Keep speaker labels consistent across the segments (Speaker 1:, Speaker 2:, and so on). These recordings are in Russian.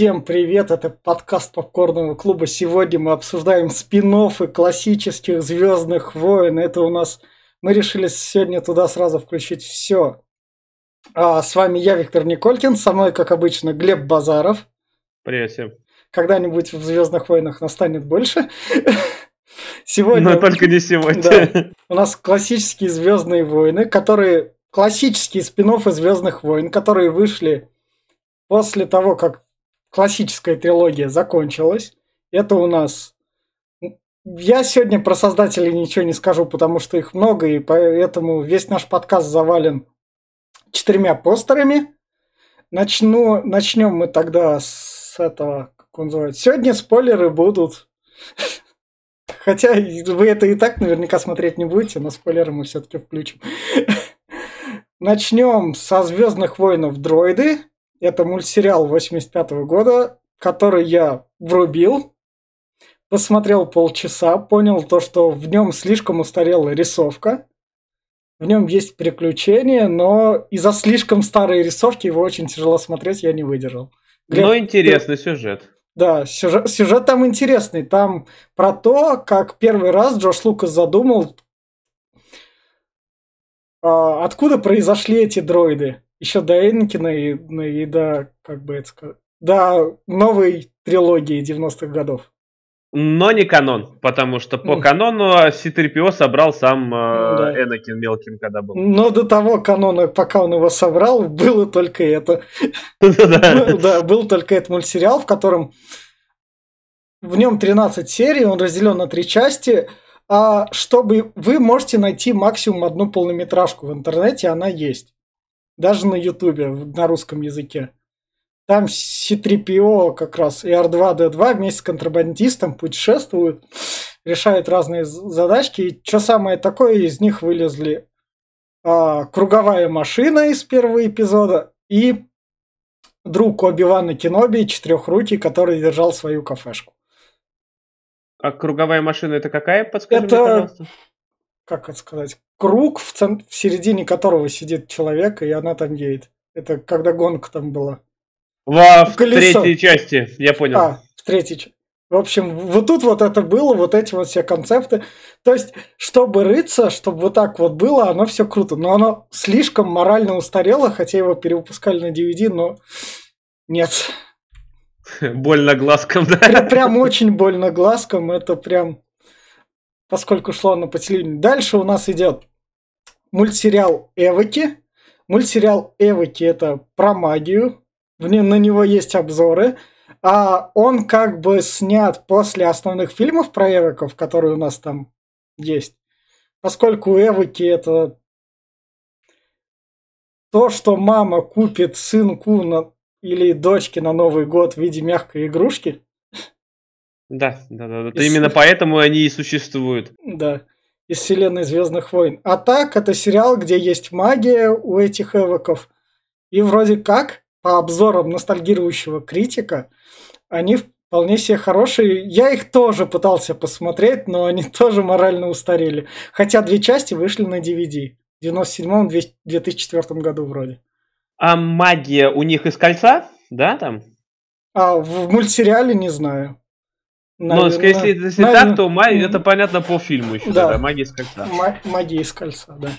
Speaker 1: Всем привет, это подкаст Попкорного клуба. Сегодня мы обсуждаем спин классических Звездных войн. Это у нас... Мы решили сегодня туда сразу включить все. А, с вами я, Виктор Николькин, со мной, как обычно, Глеб Базаров.
Speaker 2: Привет всем.
Speaker 1: Когда-нибудь в Звездных войнах настанет больше. Сегодня...
Speaker 2: Но только не сегодня.
Speaker 1: Да, у нас классические Звездные войны, которые... Классические спин Звездных войн, которые вышли после того, как классическая трилогия закончилась. Это у нас... Я сегодня про создателей ничего не скажу, потому что их много, и поэтому весь наш подкаст завален четырьмя постерами. Начну, начнем мы тогда с этого, как он называется. Сегодня спойлеры будут. Хотя вы это и так наверняка смотреть не будете, но спойлеры мы все-таки включим. Начнем со Звездных воинов дроиды. Это мультсериал 85 -го года, который я врубил, посмотрел полчаса, понял то, что в нем слишком устарела рисовка. В нем есть приключения, но из-за слишком старой рисовки его очень тяжело смотреть, я не выдержал.
Speaker 2: Глеб, но интересный ты... сюжет.
Speaker 1: Да, сюжет, сюжет там интересный. Там про то, как первый раз Джош Лукас задумал, а, откуда произошли эти дроиды еще до Энкина и, ну, и до, как бы это сказать, до новой трилогии 90-х годов.
Speaker 2: Но не канон, потому что по канону C-3PO собрал сам э, да. Энакин мелким, когда был.
Speaker 1: Но до того канона, пока он его собрал, было только это. Да, был только этот мультсериал, в котором в нем 13 серий, он разделен на три части. А чтобы вы можете найти максимум одну полнометражку в интернете, она есть даже на Ютубе, на русском языке. Там C3PO как раз и R2-D2 вместе с контрабандистом путешествуют, решают разные задачки. И что самое такое, из них вылезли а, круговая машина из первого эпизода и друг Оби-Вана Кеноби, четырехрукий, который держал свою кафешку.
Speaker 2: А круговая машина это какая? Подскажи
Speaker 1: это, мне, пожалуйста. Как это сказать? круг, в, цент... в середине которого сидит человек, и она там едет. Это когда гонка там была.
Speaker 2: Во, в Колесо. третьей части, я понял.
Speaker 1: А, в третьей части. В общем, вот тут вот это было, вот эти вот все концепты. То есть, чтобы рыться, чтобы вот так вот было, оно все круто. Но оно слишком морально устарело, хотя его перевыпускали на DVD, но нет.
Speaker 2: Больно глазком, да?
Speaker 1: Прям очень больно глазком. Это прям поскольку шло на по телевидению. Дальше у нас идет мультсериал Эвоки. Мультсериал Эвоки это про магию. В нем, на него есть обзоры. А он как бы снят после основных фильмов про Эвоков, которые у нас там есть. Поскольку Эвоки это то, что мама купит сынку на, или дочке на Новый год в виде мягкой игрушки.
Speaker 2: Да, да, да. Это из... именно поэтому они и существуют.
Speaker 1: Да из вселенной Звездных войн. А так, это сериал, где есть магия у этих эвоков. И вроде как, по обзорам ностальгирующего критика, они вполне себе хорошие. Я их тоже пытался посмотреть, но они тоже морально устарели. Хотя две части вышли на DVD. В 97-2004 году вроде.
Speaker 2: А магия у них из кольца? Да, там?
Speaker 1: А в мультсериале не знаю.
Speaker 2: Наверное, Но если, если наверное, так, то май, это понятно по фильму еще, да, да магия из кольца.
Speaker 1: магия из кольца, да.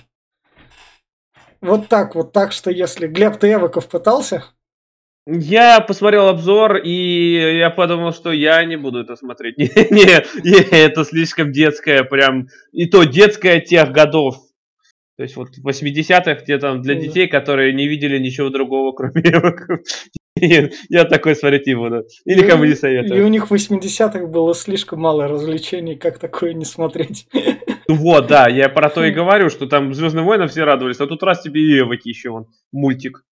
Speaker 1: Вот так вот, так что если Глеб ты Эвоков пытался?
Speaker 2: Я посмотрел обзор, и я подумал, что я не буду это смотреть. Не, не, не, это слишком детское, прям, и то детское тех годов. То есть вот 80-х, где там для детей, которые не видели ничего другого, кроме Эвоков. Я такой смотреть не буду. И никому не советую.
Speaker 1: И у них в 80-х было слишком мало развлечений, как такое не смотреть.
Speaker 2: Вот, да, я про то и говорю, что там Звездным войнам все радовались, а тут раз тебе и Эвоки еще он, мультик.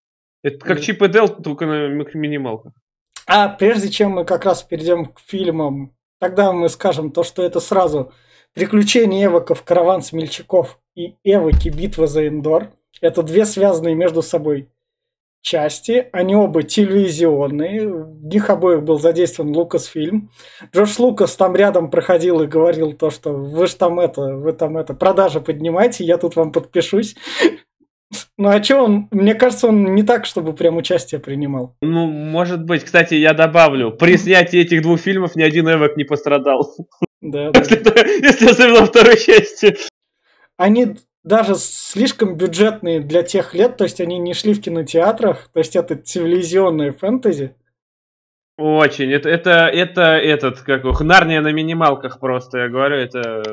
Speaker 2: Это как Чип и Дел, только на минималках.
Speaker 1: А прежде чем мы как раз перейдем к фильмам, тогда мы скажем то, что это сразу «Приключения Эвоков. Караван смельчаков» и «Эвоки. Битва за Эндор». Это две связанные между собой части, они оба телевизионные, в них обоих был задействован Лукас фильм. Джош Лукас там рядом проходил и говорил то, что вы же там это, вы там это, продажи поднимайте, я тут вам подпишусь. Ну а что он, мне кажется, он не так, чтобы прям участие принимал.
Speaker 2: Ну, может быть. Кстати, я добавлю, при снятии этих двух фильмов ни один Эвок не пострадал.
Speaker 1: Да, да.
Speaker 2: Если особенно второй части.
Speaker 1: Они даже слишком бюджетные для тех лет, то есть они не шли в кинотеатрах, то есть это цивилизионное фэнтези.
Speaker 2: Очень. Это, это, это этот, как его, Нарния на минималках просто, я говорю, это...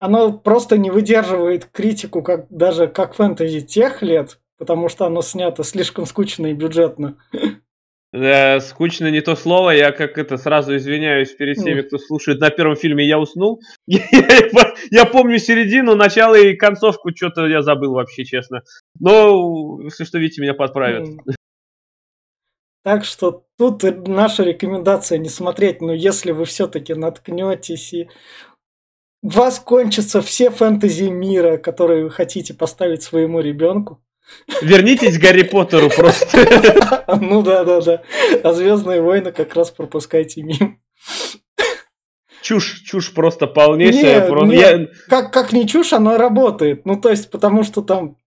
Speaker 1: Оно просто не выдерживает критику как, даже как фэнтези тех лет, потому что оно снято слишком скучно и бюджетно.
Speaker 2: Да, скучно не то слово, я как это сразу извиняюсь перед теми, кто слушает. На первом фильме я уснул. Я, помню середину, начало и концовку, что-то я забыл вообще, честно. Но, если что, видите, меня подправят.
Speaker 1: Так что тут наша рекомендация не смотреть, но если вы все-таки наткнетесь и у вас кончатся все фэнтези мира, которые вы хотите поставить своему ребенку,
Speaker 2: Вернитесь к Гарри Поттеру просто.
Speaker 1: Ну да, да, да. А Звездные войны как раз пропускайте мимо.
Speaker 2: Чушь, чушь просто полнейшая.
Speaker 1: Не,
Speaker 2: просто...
Speaker 1: не, я... как, как не чушь, оно работает. Ну, то есть, потому что там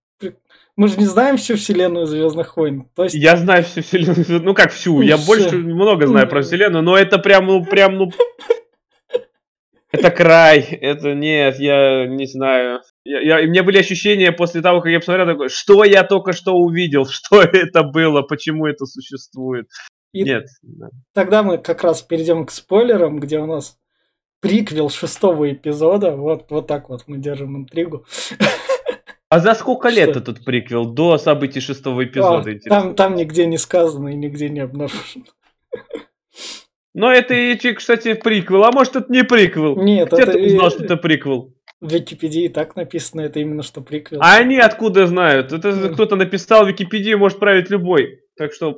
Speaker 1: мы же не знаем всю вселенную Звездных войн. То есть...
Speaker 2: Я знаю всю вселенную. Ну как всю? Ну, я все. больше много знаю про вселенную, но это прям, ну, прям, ну. Это край, это нет, я не знаю. Я, я, и мне были ощущения после того, как я посмотрел, такой, что я только что увидел, что это было, почему это существует. И Нет.
Speaker 1: Тогда мы как раз перейдем к спойлерам, где у нас приквел шестого эпизода. Вот, вот так вот мы держим интригу.
Speaker 2: А за сколько лет что? этот приквел до событий шестого эпизода?
Speaker 1: А, там, там нигде не сказано и нигде не обнаружено.
Speaker 2: Но это, кстати, приквел. А может, это не приквел?
Speaker 1: Нет,
Speaker 2: Где это... ты узнал, что это приквел?
Speaker 1: В Википедии так написано, это именно что приквел.
Speaker 2: А они откуда знают? Это mm. кто-то написал в Википедии, может править любой. Так что...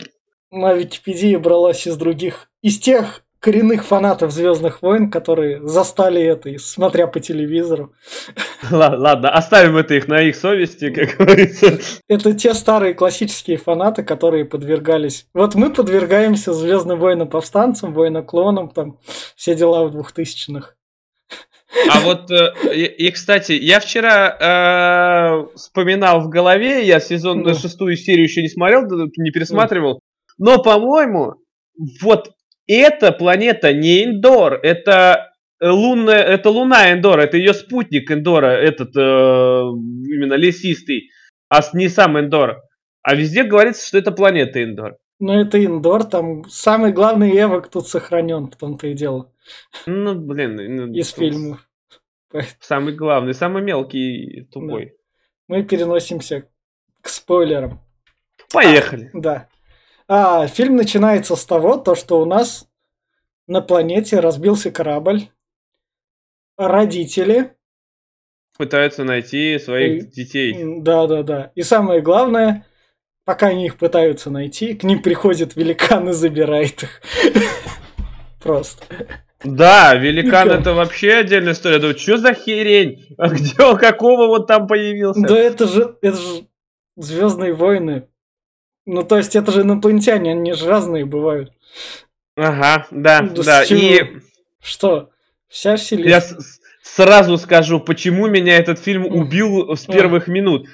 Speaker 1: На Википедии бралась из других, из тех коренных фанатов Звездных войн, которые застали это, смотря по телевизору.
Speaker 2: Ладно, оставим это их на их совести, как говорится.
Speaker 1: Это те старые классические фанаты, которые подвергались. Вот мы подвергаемся Звездным войнам повстанцам, войноклонам, там все дела в двухтысячных.
Speaker 2: А вот, э, и, и, кстати, я вчера э, вспоминал в голове, я сезон ну. шестую серию еще не смотрел, не пересматривал, но, по-моему, вот эта планета не Эндор, это лунная, это Луна Эндора, это ее спутник Эндора, этот э, именно лесистый, а не сам Эндор. А везде говорится, что это планета Эндор.
Speaker 1: Ну, это Индор, там самый главный Эвок тут сохранен, в том-то и дело.
Speaker 2: Ну, блин. Ну,
Speaker 1: Из фильмов.
Speaker 2: Самый главный, самый мелкий тупой. Да.
Speaker 1: Мы переносимся к спойлерам.
Speaker 2: Поехали.
Speaker 1: А, да. А, фильм начинается с того, то, что у нас на планете разбился корабль. Родители
Speaker 2: пытаются найти своих и, детей.
Speaker 1: Да, да, да. И самое главное, пока они их пытаются найти, к ним приходит великан и забирает их. Просто.
Speaker 2: Да, великан это вообще отдельная история. Да что за херень? А где он, какого вот там появился?
Speaker 1: Да это же, это же Звездные войны. Ну, то есть это же инопланетяне, они же разные бывают.
Speaker 2: Ага, да, да. да. И...
Speaker 1: Что? Вся вселенная.
Speaker 2: Я сразу скажу, почему меня этот фильм убил с первых минут.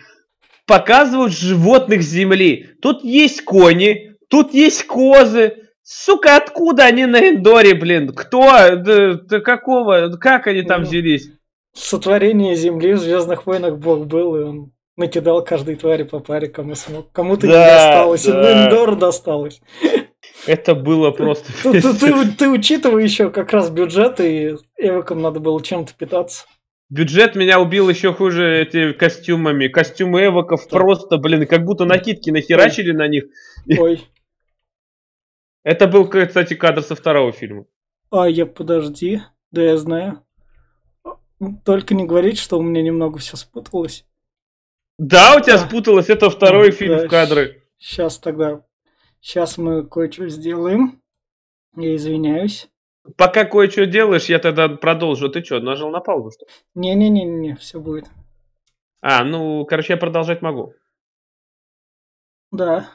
Speaker 2: Показывают животных Земли. Тут есть кони, тут есть козы, Сука, откуда они на Эндоре, блин? Кто? Да, да какого? Как они там ну, взялись?
Speaker 1: Сотворение Земли в Звездных войнах Бог был, и он накидал каждой твари по паре, кому смог. Кому-то да, не досталось, да. и Эндору досталось.
Speaker 2: Это было просто...
Speaker 1: Ты, ты, ты, ты учитывай еще как раз бюджет, и Эвокам надо было чем-то питаться.
Speaker 2: Бюджет меня убил еще хуже эти костюмами. Костюмы эвоков да. просто, блин, как будто накидки нахерачили Ой. на них. Ой. Это был, кстати, кадр со второго фильма.
Speaker 1: А, я подожди. Да я знаю. Только не говорить, что у меня немного все спуталось.
Speaker 2: Да, у тебя а. спуталось. Это второй да, фильм да, в кадры.
Speaker 1: Сейчас тогда. Сейчас мы кое-что сделаем. Я извиняюсь.
Speaker 2: Пока кое-что делаешь, я тогда продолжу. Ты что, нажал на паузу, что
Speaker 1: Не-не-не, все будет.
Speaker 2: А, ну, короче, я продолжать могу.
Speaker 1: Да.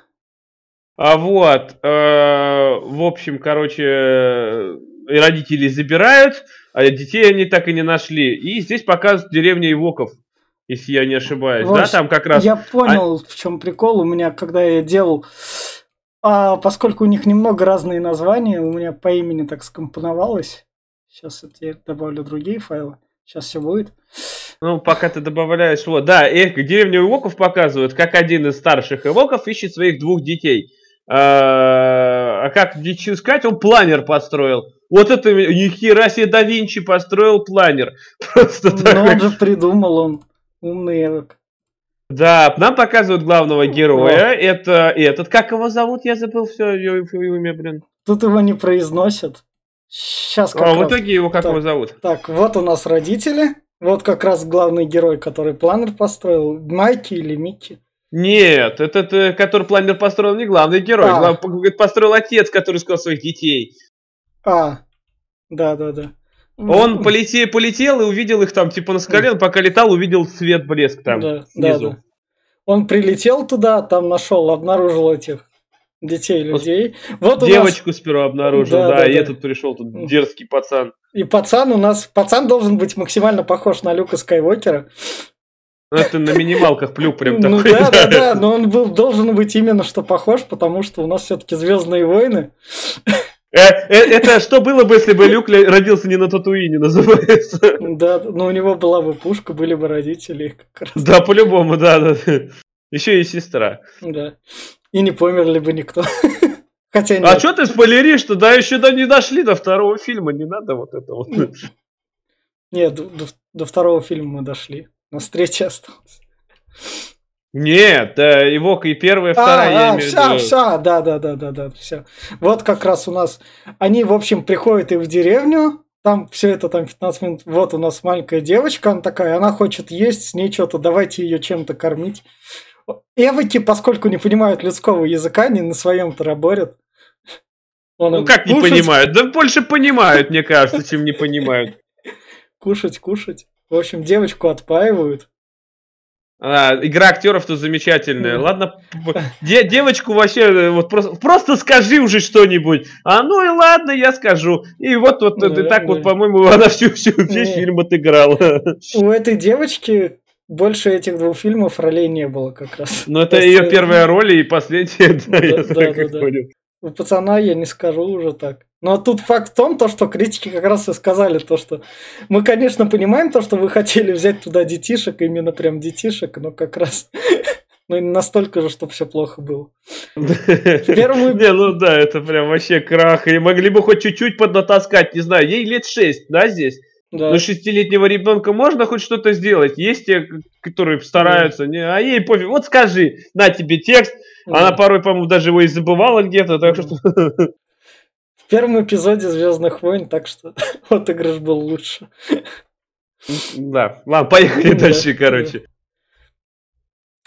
Speaker 2: А вот, э, в общем, короче, родители забирают, а детей они так и не нашли. И здесь показывают деревню Ивоков. если я не ошибаюсь. Вот, да, там как раз...
Speaker 1: Я понял, а... в чем прикол. У меня, когда я делал... А поскольку у них немного разные названия, у меня по имени так скомпоновалось. Сейчас я добавлю другие файлы. Сейчас все будет.
Speaker 2: Ну, пока ты добавляешь, вот, да, эх, деревню Ивоков показывают, как один из старших Ивоков ищет своих двух детей. А, а как дичь искать? Он планер построил. Вот это ни хера себе да Винчи построил планер.
Speaker 1: Просто Но так. он же придумал, он умный Эвок.
Speaker 2: Да, нам показывают главного героя. О. Это этот, как его зовут? Я забыл все его имя, блин.
Speaker 1: Тут его не произносят. Сейчас
Speaker 2: как А раз... в итоге его как
Speaker 1: так,
Speaker 2: его зовут?
Speaker 1: Так, вот у нас родители. Вот как раз главный герой, который планер построил. Майки или Микки.
Speaker 2: Нет, этот, э, который планер построил, не главный герой. А. Глав... Построил отец, который сказал своих детей.
Speaker 1: А, да-да-да.
Speaker 2: Он полетел, полетел и увидел их там, типа, на скале, он пока летал, увидел свет, блеск там, да, снизу. Да, да.
Speaker 1: Он прилетел туда, там нашел, обнаружил этих детей, людей.
Speaker 2: Вот Девочку нас... сперва обнаружил, да, да, да и да. этот пришел, тут дерзкий пацан.
Speaker 1: И пацан у нас, пацан должен быть максимально похож на Люка Скайуокера.
Speaker 2: Ну, это на минималках плюк прям
Speaker 1: ну, такой. Ну да, да, да, но он был, должен быть именно что похож, потому что у нас все-таки Звездные войны.
Speaker 2: Э, э, это что было бы, если бы Люк родился не на Татуине, называется?
Speaker 1: Да, но у него была бы пушка, были бы родители.
Speaker 2: Да, по-любому, да, да. Еще и сестра.
Speaker 1: Да. И не померли бы никто.
Speaker 2: Хотя нет. А что ты спойлеришь, что да еще до не дошли до второго фильма, не надо вот это вот.
Speaker 1: Нет, до, до второго фильма мы дошли. У нас третья осталась.
Speaker 2: Нет, да, его и первая, и вторая, а, я а, имею
Speaker 1: все, все, да, да, да, да, да, все. Вот как раз у нас, они, в общем, приходят и в деревню, там все это там 15 минут, вот у нас маленькая девочка, она такая, она хочет есть, с ней что-то, давайте ее чем-то кормить. Эвоки, поскольку не понимают людского языка, они на своем-то работают.
Speaker 2: Он ну как кушать... не понимают? Да больше понимают, мне кажется, чем не понимают.
Speaker 1: Кушать, кушать. В общем, девочку отпаивают.
Speaker 2: А, игра актеров тут замечательная. Ладно, де, девочку вообще э, вот просто, просто скажи уже что-нибудь. А ну и ладно, я скажу. И вот вот да, так да. вот, по-моему, она всю всю весь фильм отыграла.
Speaker 1: У этой девочки больше этих двух фильмов ролей не было как раз.
Speaker 2: Но это ее первая роль и последняя, да, я так понял.
Speaker 1: У пацана я не скажу уже так. Но тут факт в том, то, что критики как раз и сказали то, что мы, конечно, понимаем то, что вы хотели взять туда детишек, именно прям детишек, но как раз ну, не настолько же, чтобы все плохо было.
Speaker 2: Первую... Не, ну да, это прям вообще крах. И могли бы хоть чуть-чуть поднатаскать, не знаю, ей лет 6, да, здесь? Да. Но шестилетнего ребенка можно хоть что-то сделать. Есть те, которые стараются, да. не, а ей пофиг. Вот скажи, на тебе текст. Да. Она порой, по-моему, даже его и забывала где-то, так что
Speaker 1: в первом эпизоде Звездных войн, так что отыгрыш был лучше.
Speaker 2: Да, ладно, поехали дальше, короче.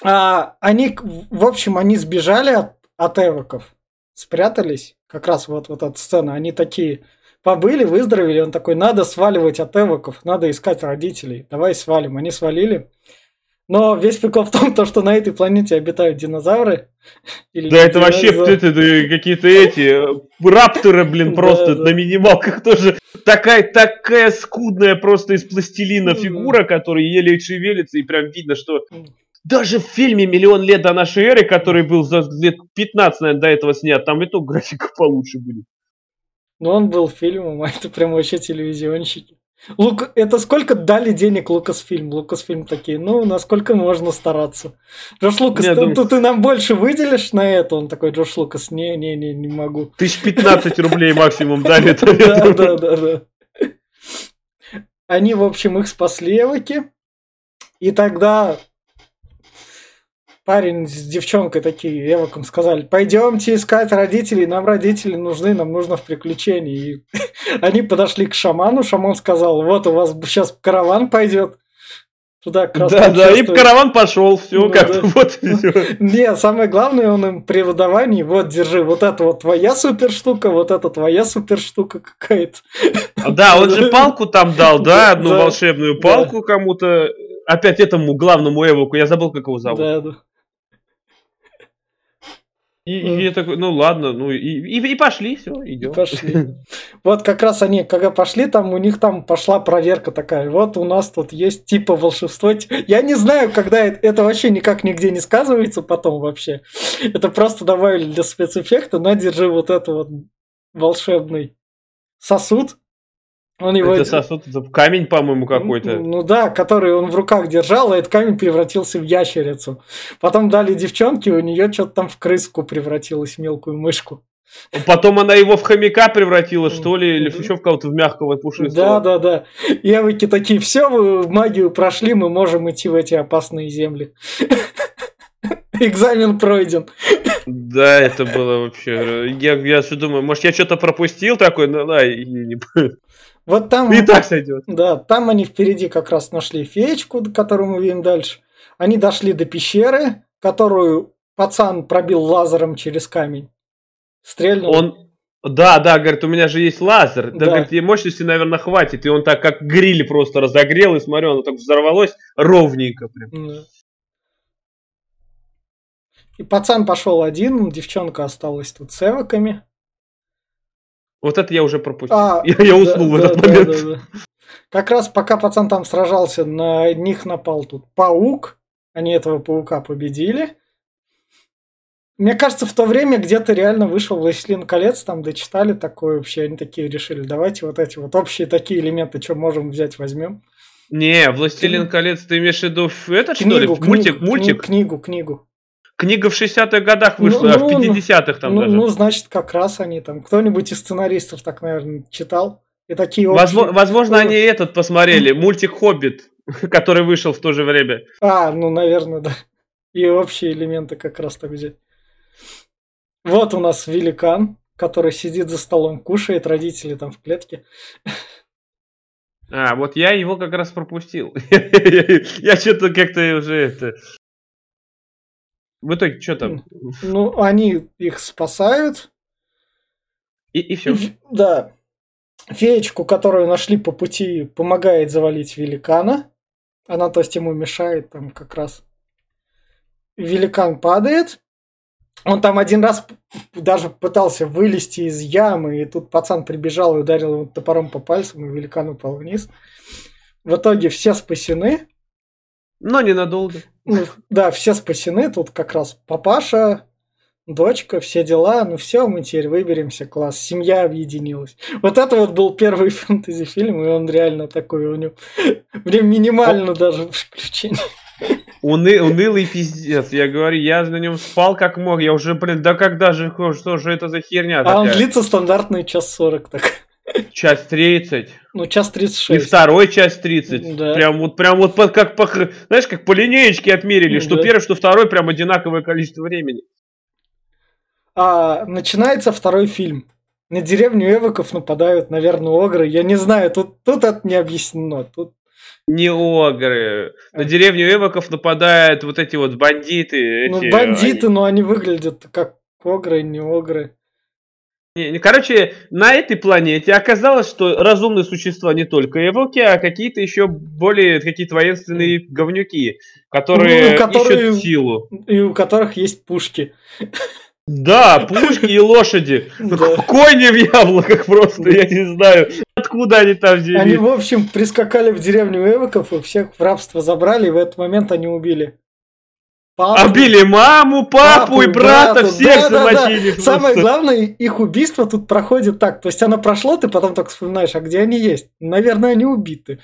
Speaker 1: А, они, в общем, они сбежали от, от эвоков, спрятались, как раз вот, вот эта сцена, они такие побыли, выздоровели, он такой, надо сваливать от эвоков, надо искать родителей, давай свалим. Они свалили, но весь прикол в том, то, что на этой планете обитают динозавры.
Speaker 2: да, это вообще это, это, какие-то эти рапторы, блин, просто да, на минималках тоже. Такая, такая скудная просто из пластилина фигура, которая еле шевелится, и прям видно, что даже в фильме «Миллион лет до нашей эры», который был за лет 15, наверное, до этого снят, там и то графика получше будет.
Speaker 1: Ну, он был фильмом, а это прям вообще телевизионщики. Лук... Это сколько дали денег Лукасфильм? Лукасфильм такие, ну, насколько можно стараться. Джош Лукас, ты, думаю... ты нам больше выделишь на это? Он такой, Джош Лукас, не-не-не, не могу.
Speaker 2: Тысяч пятнадцать рублей максимум дали.
Speaker 1: Да, да, да, да. Они, в общем, их спасли Эвоки. И тогда парень с девчонкой такие Эвоком сказали, пойдемте искать родителей, нам родители нужны, нам нужно в приключении. И они подошли к шаману, шаман сказал, вот у вас сейчас караван пойдет.
Speaker 2: Туда как Да, да, и караван пошел, все, ну, как да. вот
Speaker 1: Не, самое главное, он им при выдавании, вот, держи, вот это вот твоя супер штука, вот это твоя супер штука какая-то.
Speaker 2: А, да, он же палку там дал, да, одну волшебную палку кому-то, опять этому главному Эвоку, я забыл, как его зовут. Да, да. И, и я такой, ну ладно, ну и, и, и пошли, все, идем. Пошли.
Speaker 1: Вот как раз они, когда пошли, там у них там пошла проверка такая. Вот у нас тут есть типа волшебство. Я не знаю, когда это, это вообще никак нигде не сказывается потом вообще. Это просто добавили для спецэффекта. На, держи вот это вот волшебный сосуд.
Speaker 2: Он его... Это сосуд, это камень, по-моему, какой-то.
Speaker 1: Ну да, который он в руках держал, а этот камень превратился в ящерицу. Потом дали девчонке, у нее что-то там в крыску превратилось, мелкую мышку.
Speaker 2: Потом она его в хомяка превратила, что ли, или еще в кого-то в мягкого пушистого.
Speaker 1: Да, да, да. Явыки такие, все, вы магию прошли, мы можем идти в эти опасные земли. Экзамен пройден.
Speaker 2: Да, это было вообще... Я, я все думаю, может, я что-то пропустил такой, ну да, и не...
Speaker 1: Вот там...
Speaker 2: И так сойдет.
Speaker 1: Да, там они впереди как раз нашли феечку, которую мы видим дальше. Они дошли до пещеры, которую пацан пробил лазером через камень. Стрельнул.
Speaker 2: Он... Да, да, говорит, у меня же есть лазер. Да, да. говорит, ей мощности, наверное, хватит. И он так как гриль просто разогрел, и смотрю, оно так взорвалось ровненько прям. Да.
Speaker 1: И пацан пошел один, девчонка осталась тут с эвоками.
Speaker 2: Вот это я уже пропустил. А, я, я уснул да, в этот да, момент. Да, да, да.
Speaker 1: Как раз пока пацан там сражался, на них напал тут паук. Они этого паука победили. Мне кажется, в то время где-то реально вышел «Властелин колец», там дочитали такое вообще, они такие решили, давайте вот эти вот общие такие элементы, что можем взять, возьмем.
Speaker 2: Не, «Властелин колец» ты имеешь в виду этот, книгу, что ли? Книгу,
Speaker 1: мультик, мультик? Книгу, книгу.
Speaker 2: Книга в 60-х годах вышла, ну, а в 50-х ну, там
Speaker 1: ну,
Speaker 2: даже.
Speaker 1: Ну, значит, как раз они там. Кто-нибудь из сценаристов так, наверное, читал. И такие
Speaker 2: общие... Возможно, возможно они этот посмотрели, мультик «Хоббит», который вышел в то же время.
Speaker 1: А, ну, наверное, да. И общие элементы как раз так взять. Вот у нас великан, который сидит за столом, кушает, родители там в клетке.
Speaker 2: А, вот я его как раз пропустил. Я что-то как-то уже это в итоге, что там?
Speaker 1: Ну, они их спасают.
Speaker 2: И, и все.
Speaker 1: Да. Феечку, которую нашли по пути, помогает завалить великана. Она, то есть, ему мешает там как раз. Великан падает. Он там один раз даже пытался вылезти из ямы, и тут пацан прибежал и ударил его топором по пальцам, и великан упал вниз. В итоге все спасены.
Speaker 2: Но ненадолго.
Speaker 1: Ну, да, все спасены. Тут как раз папаша, дочка, все дела. Ну все, мы теперь выберемся, класс. Семья объединилась. Вот это вот был первый фэнтези-фильм, и он реально такой у него. Прям минимально даже приключение.
Speaker 2: Уны, унылый пиздец. Я говорю, я на нем спал как мог. Я уже, блин, да когда же, что же это за херня?
Speaker 1: А такая? он длится стандартный час сорок так.
Speaker 2: Час 30.
Speaker 1: Ну, час 36.
Speaker 2: И второй час 30. Да. Прям вот, прям вот по, как по, знаешь, как по линеечке отмерили, что да. первый, что второй, прям одинаковое количество времени.
Speaker 1: А, начинается второй фильм. На деревню Эвоков нападают, наверное, огры. Я не знаю, тут, тут это не объяснено. Тут...
Speaker 2: Не огры. На а. деревню Эвоков нападают вот эти вот бандиты.
Speaker 1: Ну, эти, бандиты, они... но они выглядят как огры, не огры.
Speaker 2: Короче, на этой планете оказалось, что разумные существа не только эвоки, а какие-то еще более какие-то воинственные говнюки, которые, ну, которые ищут силу.
Speaker 1: И у которых есть пушки.
Speaker 2: Да, пушки и лошади. Да. Кони в яблоках просто, я не знаю, откуда они там взялись.
Speaker 1: Они, в общем, прискакали в деревню эвоков и всех в рабство забрали, и в этот момент они убили
Speaker 2: Папу, Обили маму, папу, папу и брата, брата. всех да, замочили.
Speaker 1: Да, да. Самое главное, их убийство тут проходит так. То есть оно прошло, ты потом только вспоминаешь, а где они есть? Наверное, они убиты.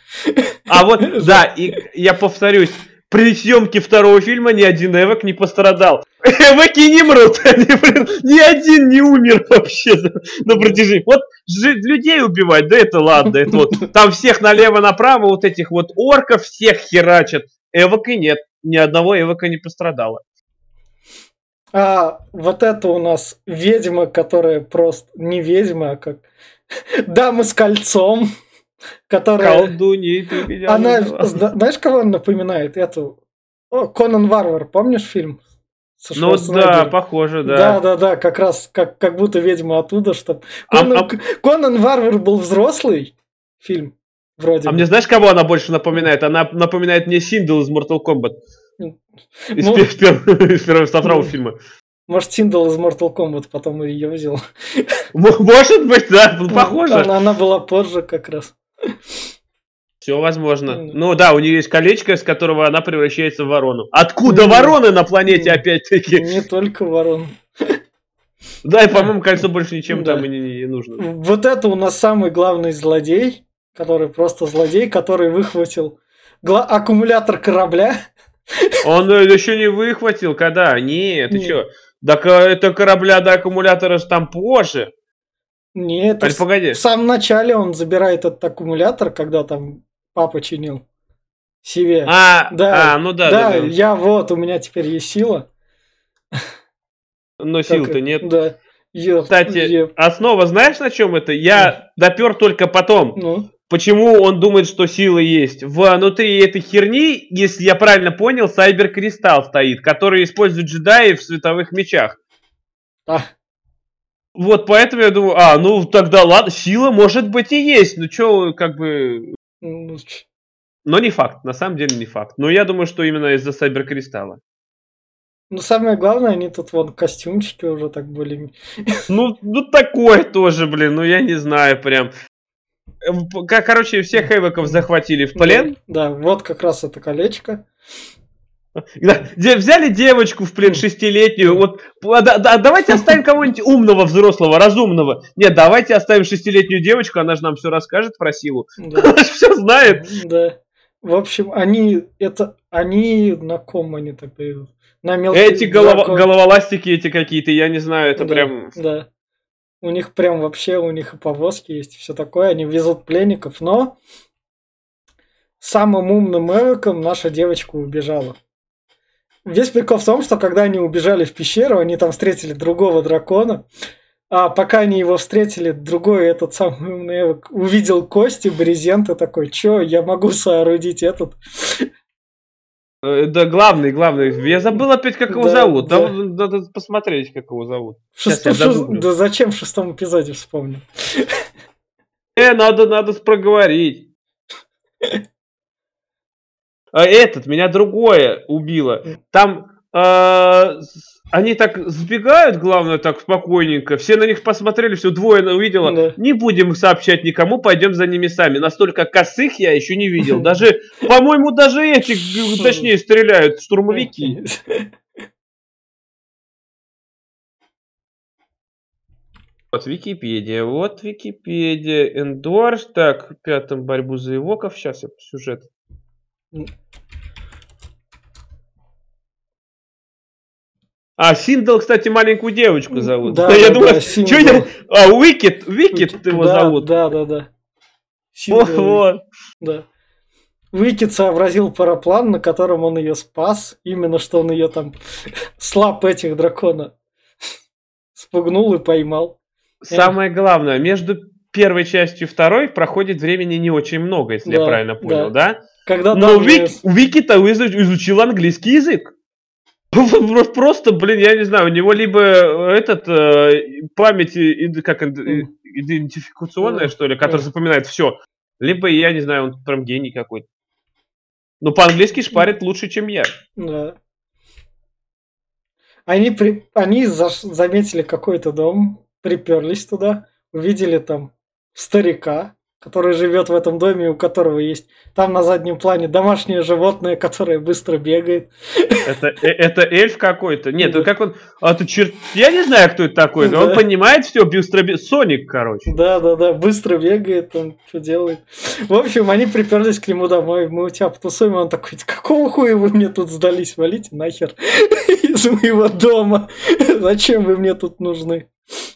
Speaker 2: А вот, да, и я повторюсь, при съемке второго фильма ни один Эвок не пострадал. Эвоки не мрут, они, блин, ни один не умер вообще на протяжении. Вот людей убивать, да это ладно, это вот там всех налево-направо, вот этих вот орков всех херачат. Эвок и нет ни одного эвока не пострадало.
Speaker 1: А вот это у нас ведьма, которая просто не ведьма, а как дама с кольцом, которая...
Speaker 2: Колдунья, ты
Speaker 1: меня Она, знаешь, кого она напоминает? Эту... О, Конан Варвар, помнишь фильм?
Speaker 2: Ну да, похоже, да.
Speaker 1: Да, да, да, как раз как, как будто ведьма оттуда, что Конан, а, а... Конан Варвар был взрослый фильм, Вроде
Speaker 2: а бы. мне знаешь, кого она больше напоминает? Она напоминает мне Синдел из Mortal Kombat. Из, ну, первого, из первого, второго фильма.
Speaker 1: Может, Синдал из Mortal Kombat потом ее взял.
Speaker 2: Может быть, да, похоже.
Speaker 1: Она, она была позже как раз.
Speaker 2: Все возможно. Mm. Ну да, у нее есть колечко, с которого она превращается в ворону. Откуда mm. вороны на планете, mm. опять-таки?
Speaker 1: Не только ворон.
Speaker 2: Да, и, по-моему, кольцо больше ничем там и не, нужно.
Speaker 1: Вот это у нас самый главный злодей, который просто злодей, который выхватил аккумулятор корабля.
Speaker 2: Он еще не выхватил, когда? Нет, ты что? Так это корабля до аккумулятора же там позже.
Speaker 1: Нет,
Speaker 2: а, погоди.
Speaker 1: в самом начале он забирает этот аккумулятор, когда там папа чинил себе.
Speaker 2: А, да, а, ну да,
Speaker 1: да, да. Я вот, у меня теперь есть сила.
Speaker 2: Но сил-то нет.
Speaker 1: Да.
Speaker 2: Еп, Кстати, еп. основа знаешь на чем это? Я допер только потом. Ну. Почему он думает, что сила есть? Внутри этой херни, если я правильно понял, Сайбер Кристалл стоит, который использует джедаи в световых мечах. А. Вот поэтому я думаю, а, ну тогда ладно, сила может быть и есть, ну что, как бы... Ну, Но не факт, на самом деле не факт. Но я думаю, что именно из-за Сайберкристалла.
Speaker 1: Ну, самое главное, они тут вон костюмчики уже так были.
Speaker 2: Ну, ну такое тоже, блин, ну я не знаю прям. Как, короче, всех эвоков захватили в плен.
Speaker 1: Да, да, вот как раз это колечко.
Speaker 2: Взяли девочку в плен шестилетнюю, вот да, да, давайте оставим кого-нибудь умного, взрослого, разумного. Нет, давайте оставим шестилетнюю девочку, она же нам все расскажет про силу. Да. Она же все знает.
Speaker 1: Да. В общем, они это они на ком они идут?
Speaker 2: На мелкие Эти голова, головоластики эти какие-то, я не знаю, это
Speaker 1: да,
Speaker 2: прям.
Speaker 1: Да. У них прям вообще, у них и повозки есть, все такое, они везут пленников, но самым умным эвоком наша девочка убежала. Весь прикол в том, что когда они убежали в пещеру, они там встретили другого дракона. А пока они его встретили, другой этот самый умный увидел кости, брезент и такой, чё, я могу соорудить этот.
Speaker 2: Э, да, главный, главный. Я забыл опять, как его да, зовут. Да. Надо, надо посмотреть, как его зовут.
Speaker 1: Шестом, шест... Да зачем в шестом эпизоде вспомнил?
Speaker 2: Э, надо, надо проговорить. А этот, меня другое убило. Там э, они так сбегают, главное, так спокойненько. Все на них посмотрели, все двое увидела. Да. Не будем сообщать никому, пойдем за ними сами. Настолько косых я еще не видел. Даже, по-моему, даже эти, точнее, стреляют штурмовики. Вот Википедия, вот Википедия, Эндорс, так, пятом борьбу за Эвоков, сейчас я сюжет а, Синдел, кстати, маленькую девочку зовут.
Speaker 1: Да, я
Speaker 2: да,
Speaker 1: думаю, да, что
Speaker 2: я... А, Уикет, Уикет его
Speaker 1: да,
Speaker 2: зовут.
Speaker 1: Да, да, да.
Speaker 2: Вот, вот.
Speaker 1: Да. Уикет сообразил параплан, на котором он ее спас. Именно что он ее там слаб этих дракона спугнул и поймал.
Speaker 2: Самое главное, между первой частью и второй проходит времени не очень много, если да, я правильно понял, да? да?
Speaker 1: Когда
Speaker 2: Но Вик, Вики-то изучил английский язык. Просто, блин, я не знаю, у него либо этот э, память как идентификационная, что ли, который запоминает все, либо, я не знаю, он прям гений какой-то. Но по-английски шпарит лучше, чем я.
Speaker 1: Да. Они, при... Они за... заметили какой-то дом, приперлись туда, увидели там старика, который живет в этом доме, у которого есть там на заднем плане домашнее животное, которое быстро бегает.
Speaker 2: Это, э, это эльф какой-то? Нет, да. как он... А ты черт... Я не знаю, кто это такой, но да. он понимает все, быстро бегает. Соник, короче.
Speaker 1: Да, да, да, быстро бегает, он что делает. В общем, они приперлись к нему домой, мы у тебя потусуем, он такой, какого хуя вы мне тут сдались, валите нахер из моего дома. Зачем вы мне тут нужны?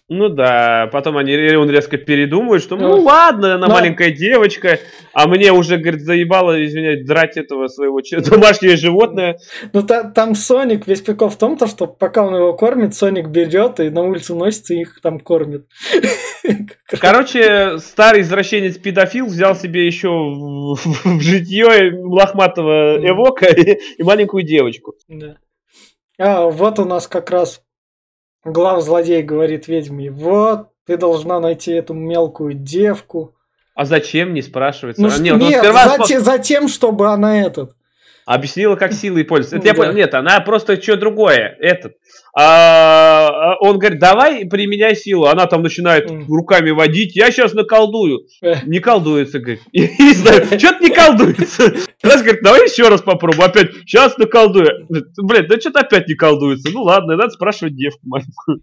Speaker 2: Ну да, потом они, он резко передумывает, что ну, ну ладно, она да. маленькая девочка, а мне уже, говорит, заебало, извиняюсь, драть этого своего домашнее животное.
Speaker 1: Ну та, там Соник, весь прикол в том, то, что пока он его кормит, Соник берет и на улицу носится и их там кормит.
Speaker 2: Короче, старый извращенец педофил взял себе еще в, в житье лохматого эвока и, и маленькую девочку.
Speaker 1: Да. А, вот у нас как раз глав злодей говорит ведьме, вот, ты должна найти эту мелкую девку.
Speaker 2: А зачем, не спрашивается?
Speaker 1: Ну, а, нет, нет сперва... за, за тем, чтобы она этот...
Speaker 2: Объяснила, как силой пользоваться. Это я понял. Нет, она просто что другое. Этот. А, а, он говорит, давай применяй силу. Она там начинает руками водить. Я сейчас наколдую. Не колдуется, говорит. Что-то не колдуется. Раз говорит, давай еще раз попробуем. Опять, сейчас наколдую. Блин, да что-то опять не колдуется. Ну ладно, надо спрашивать девку маленькую.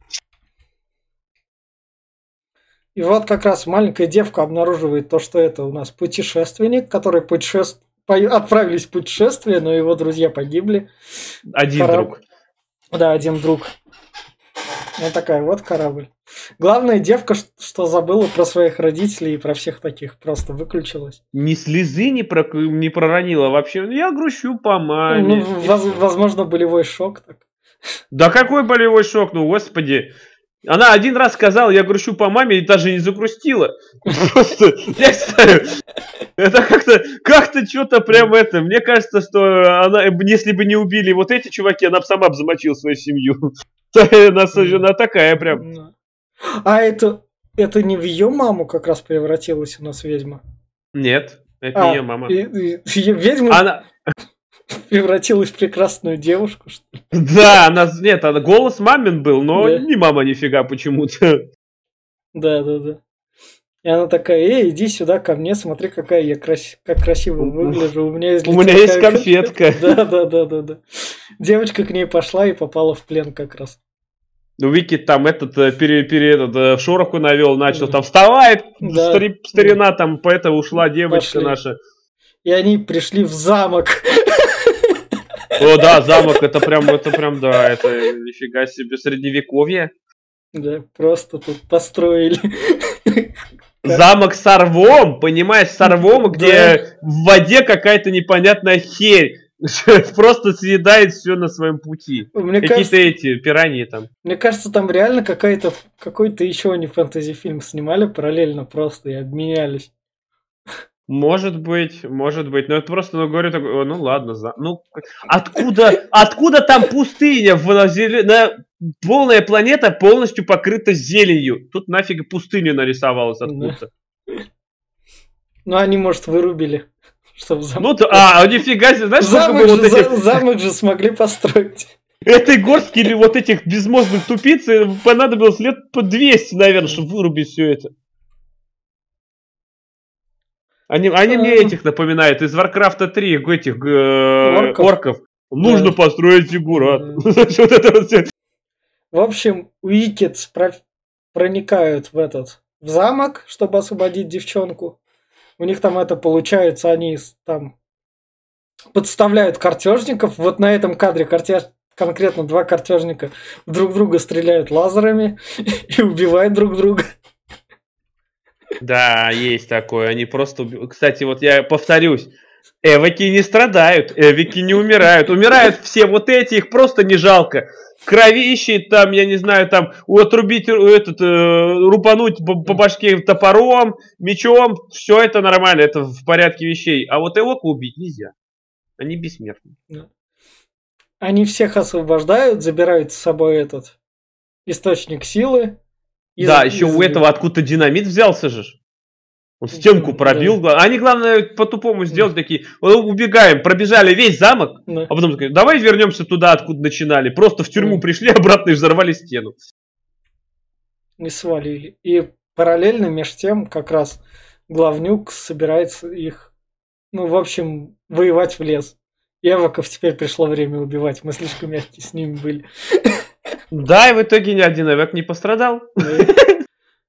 Speaker 1: И вот как раз маленькая девка обнаруживает то, что это у нас путешественник, который путешествует отправились в путешествие, но его друзья погибли.
Speaker 2: Один Кораб... друг.
Speaker 1: Да, один друг. Вот такая вот корабль. Главная девка, что забыла про своих родителей и про всех таких, просто выключилась.
Speaker 2: Ни слезы не, про... не проронила вообще. Я грущу по маме.
Speaker 1: Ну, воз... возможно, болевой шок так.
Speaker 2: Да какой болевой шок, ну господи. Она один раз сказала, я грущу по маме, и даже не загрустила. Просто, я знаю, это как-то, как-то что-то прям это. Мне кажется, что она, если бы не убили вот эти чуваки, она бы сама бы замочила свою семью. Она, она такая прям.
Speaker 1: А это, это не в ее маму как раз превратилась у нас ведьма?
Speaker 2: Нет, это а, не ее мама. И,
Speaker 1: и, ведьма... Она превратилась в прекрасную девушку, что ли?
Speaker 2: Да, она, нет, она, голос мамин был, но да. не мама нифига почему-то.
Speaker 1: Да, да, да. И она такая, эй, иди сюда ко мне, смотри, какая я крас... как красиво выгляжу. У меня есть,
Speaker 2: У меня есть конфетка.
Speaker 1: Да, да, да, да, да. Девочка к ней пошла и попала в плен как раз.
Speaker 2: Ну, Вики там этот, э, пере, пере, этот, э, шороху навел, начал там вставай, да. старина там, поэтому ушла девочка Пошли. наша.
Speaker 1: И они пришли в замок.
Speaker 2: О, да, замок, это прям, это прям, да, это нифига себе средневековье.
Speaker 1: Да, просто тут построили.
Speaker 2: Замок с орвом, понимаешь, с орвом, где да. в воде какая-то непонятная херь. Просто съедает все на своем пути. Какие-то эти пираньи там.
Speaker 1: Мне кажется, там реально какая-то какой-то еще не фэнтези фильм снимали параллельно просто и обменялись.
Speaker 2: Может быть, может быть, но это просто, ну, говорю, так, ну, ладно, за... ну, откуда, откуда там пустыня, в, на, полная планета полностью покрыта зеленью, тут нафиг пустыня нарисовалась откуда-то.
Speaker 1: Ну, они, может, вырубили.
Speaker 2: Чтобы замок... Ну, то, а, нифига себе, знаешь,
Speaker 1: замок, же, вот этих... замок же смогли построить.
Speaker 2: Этой горстки или вот этих безмозглых тупиц понадобилось лет по 200, наверное, чтобы вырубить все это. Они, они мне этих напоминают из Warcraft 3, этих э, орков. орков. Нужно да. построить фигурат.
Speaker 1: В общем, Уикетс про- проникают в этот в замок, чтобы освободить девчонку. У них там это получается, они там подставляют картежников. Вот на этом кадре картеж, конкретно два картежника друг друга стреляют лазерами и убивают друг друга.
Speaker 2: Да, есть такое. Они просто... Кстати, вот я повторюсь. Эвоки не страдают, эвики не умирают. Умирают все вот эти, их просто не жалко. Кровищи, там, я не знаю, там, отрубить, этот, э, рубануть по, по башке топором, мечом, все это нормально, это в порядке вещей. А вот эвока убить нельзя. Они бессмертны.
Speaker 1: Они всех освобождают, забирают с собой этот источник силы,
Speaker 2: из, да, еще из... у этого откуда-то динамит взялся же. Он стенку пробил. Да. Они, главное, по-тупому сделали такие. Убегаем, пробежали весь замок, да. а потом такие, давай вернемся туда, откуда начинали. Просто в тюрьму да. пришли обратно и взорвали стену.
Speaker 1: И свалили. И параллельно между тем как раз главнюк собирается их, ну, в общем, воевать в лес. Эвоков теперь пришло время убивать. Мы слишком мягкие с ними были.
Speaker 2: Да, и в итоге ни один Эвек не пострадал.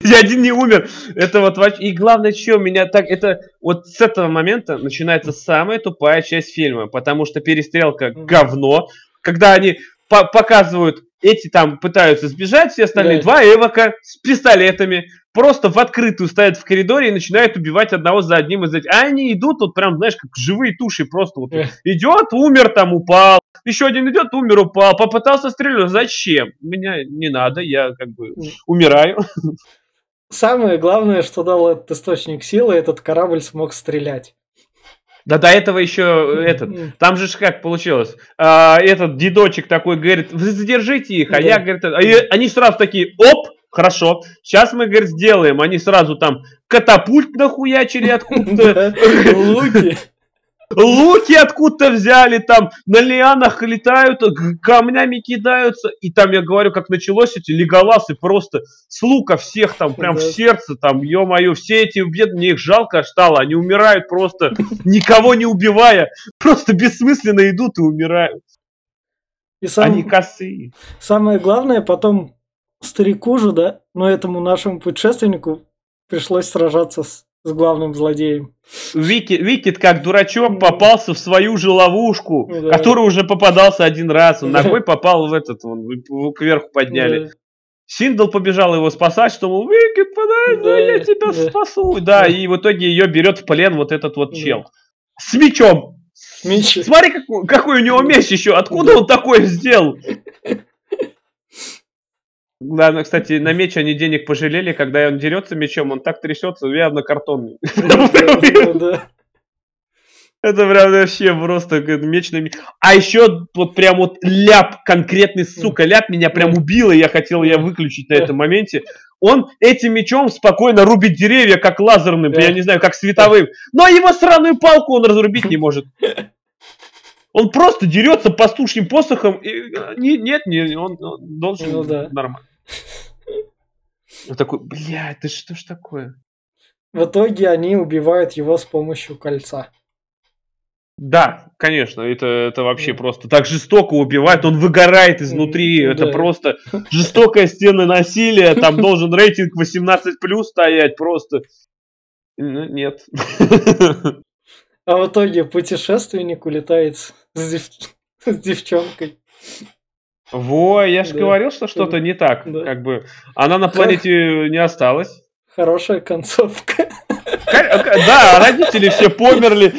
Speaker 2: Ни один не умер. Это вот и главное, что меня так, это вот с этого момента начинается самая тупая часть фильма, потому что перестрелка говно, когда они по показывают эти там пытаются сбежать, все остальные да. два эвока с пистолетами просто в открытую стоят в коридоре и начинают убивать одного за одним из этих. А они идут тут прям, знаешь, как живые туши просто вот. Идет, умер там, упал. Еще один идет, умер, упал. Попытался стрелять. Зачем? Меня не надо, я как бы умираю.
Speaker 1: Самое главное, что дал этот источник силы, этот корабль смог стрелять.
Speaker 2: Да до этого еще этот. Там же как получилось. А, этот дедочек такой говорит, вы задержите их, а да. я, говорит, а, они сразу такие, оп, хорошо, сейчас мы, говорит, сделаем. Они сразу там катапульт нахуячили откуда-то. Луки. луки откуда-то взяли, там на лианах летают, камнями кидаются. И там, я говорю, как началось эти леголасы просто с лука всех там прям да. в сердце, там, ё-моё, все эти бедные, мне их жалко стало, они умирают просто, никого не убивая, просто бессмысленно идут и умирают.
Speaker 1: И сам... Они косые. Самое главное, потом старику же, да, но этому нашему путешественнику пришлось сражаться с, с главным злодеем.
Speaker 2: Вики, Уикет, как дурачок, попался в свою же ловушку, да. который уже попадался один раз. Он ногой попал в этот, он кверху подняли. Да. Синдел побежал его спасать, что, мол, Уикет, подойди, да, я тебя да. спасу. Да, да, и в итоге ее берет в плен вот этот вот чел. С мечом. Меч. Смотри, какой, какой у него меч еще. Откуда да. он такой сделал? Да, кстати, на меч они денег пожалели, когда он дерется мечом, он так трясется, явно картонный. Это прям вообще просто меч на меч. А еще вот прям вот ляп, конкретный, сука, ляп меня прям убил, и я хотел я выключить на этом моменте. Он этим мечом спокойно рубит деревья, как лазерным, я не знаю, как световым. Но его сраную палку он разрубить не может. Он просто дерется пастушьим посохом. И, не, нет, не, он, он должен ну, да. нормально. Он такой, бля, это что ж такое?
Speaker 1: В итоге они убивают его с помощью кольца.
Speaker 2: Да, конечно, это, это вообще да. просто так жестоко убивает, он выгорает изнутри, да. это просто жестокая стена насилия, там должен рейтинг 18 плюс стоять просто. Ну, нет.
Speaker 1: А в итоге путешественник улетает с, дев... с девчонкой.
Speaker 2: Во, я же да. говорил, что что-то не так. Да. Как бы она на планете не осталась.
Speaker 1: Хорошая концовка.
Speaker 2: Да, родители все померли,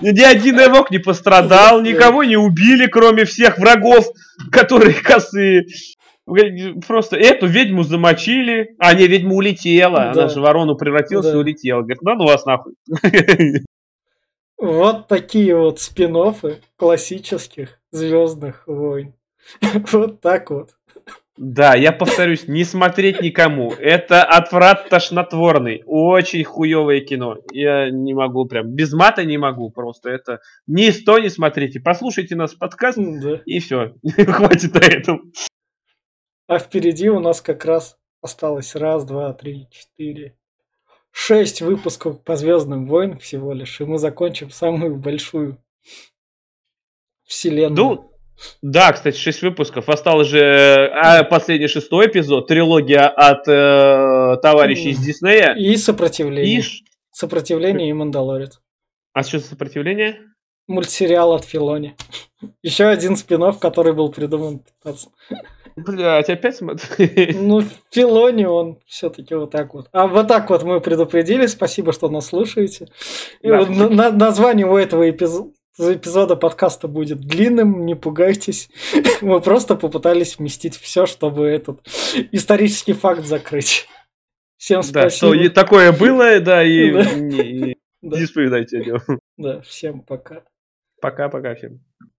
Speaker 2: ни один эвок не пострадал, никого не убили, кроме всех врагов, которые косые. Просто эту ведьму замочили, а не, ведьма улетела, да. она же ворону превратилась да. и улетела. Говорит, ну, ну вас нахуй.
Speaker 1: Вот такие вот спин классических Звездных войн. Вот так вот.
Speaker 2: Да, я повторюсь, не смотреть никому. Это отврат тошнотворный. Очень хуевое кино. Я не могу прям. Без мата не могу просто. Это ни сто не смотрите. Послушайте нас подкаст да. и все. Хватит на этом.
Speaker 1: А впереди у нас как раз осталось раз, два, три, четыре, шесть выпусков по Звездным войнам всего лишь. И мы закончим самую большую вселенную. Ну,
Speaker 2: да, кстати, 6 выпусков. Осталось же а, последний шестой эпизод, трилогия от э, товарищей из Диснея.
Speaker 1: И сопротивление. И... Сопротивление и Мандалорец.
Speaker 2: А что за сопротивление?
Speaker 1: Мультсериал от Филони. Еще один спин который был придуман.
Speaker 2: Блять, опять смотри.
Speaker 1: Ну, Филони, он все-таки вот так вот. А вот так вот мы предупредили. Спасибо, что нас слушаете. Да. Вот на- название у этого эпизода эпизода подкаста будет длинным, не пугайтесь. Мы просто попытались вместить все, чтобы этот исторический факт закрыть.
Speaker 2: Всем спасибо. Да, что такое было, да, и не, не, нем.
Speaker 1: Да, всем пока.
Speaker 2: Пока-пока всем.